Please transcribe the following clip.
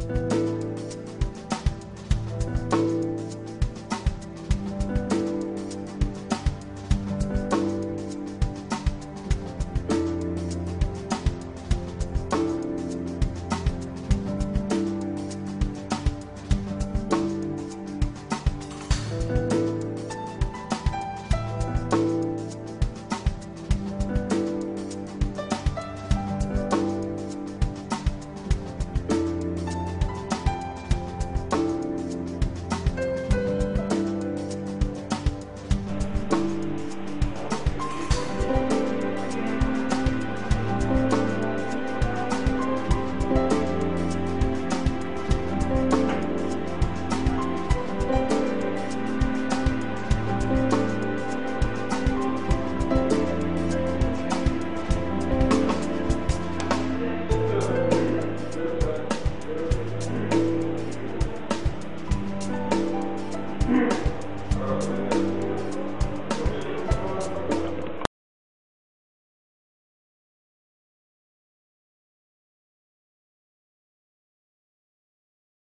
Bye.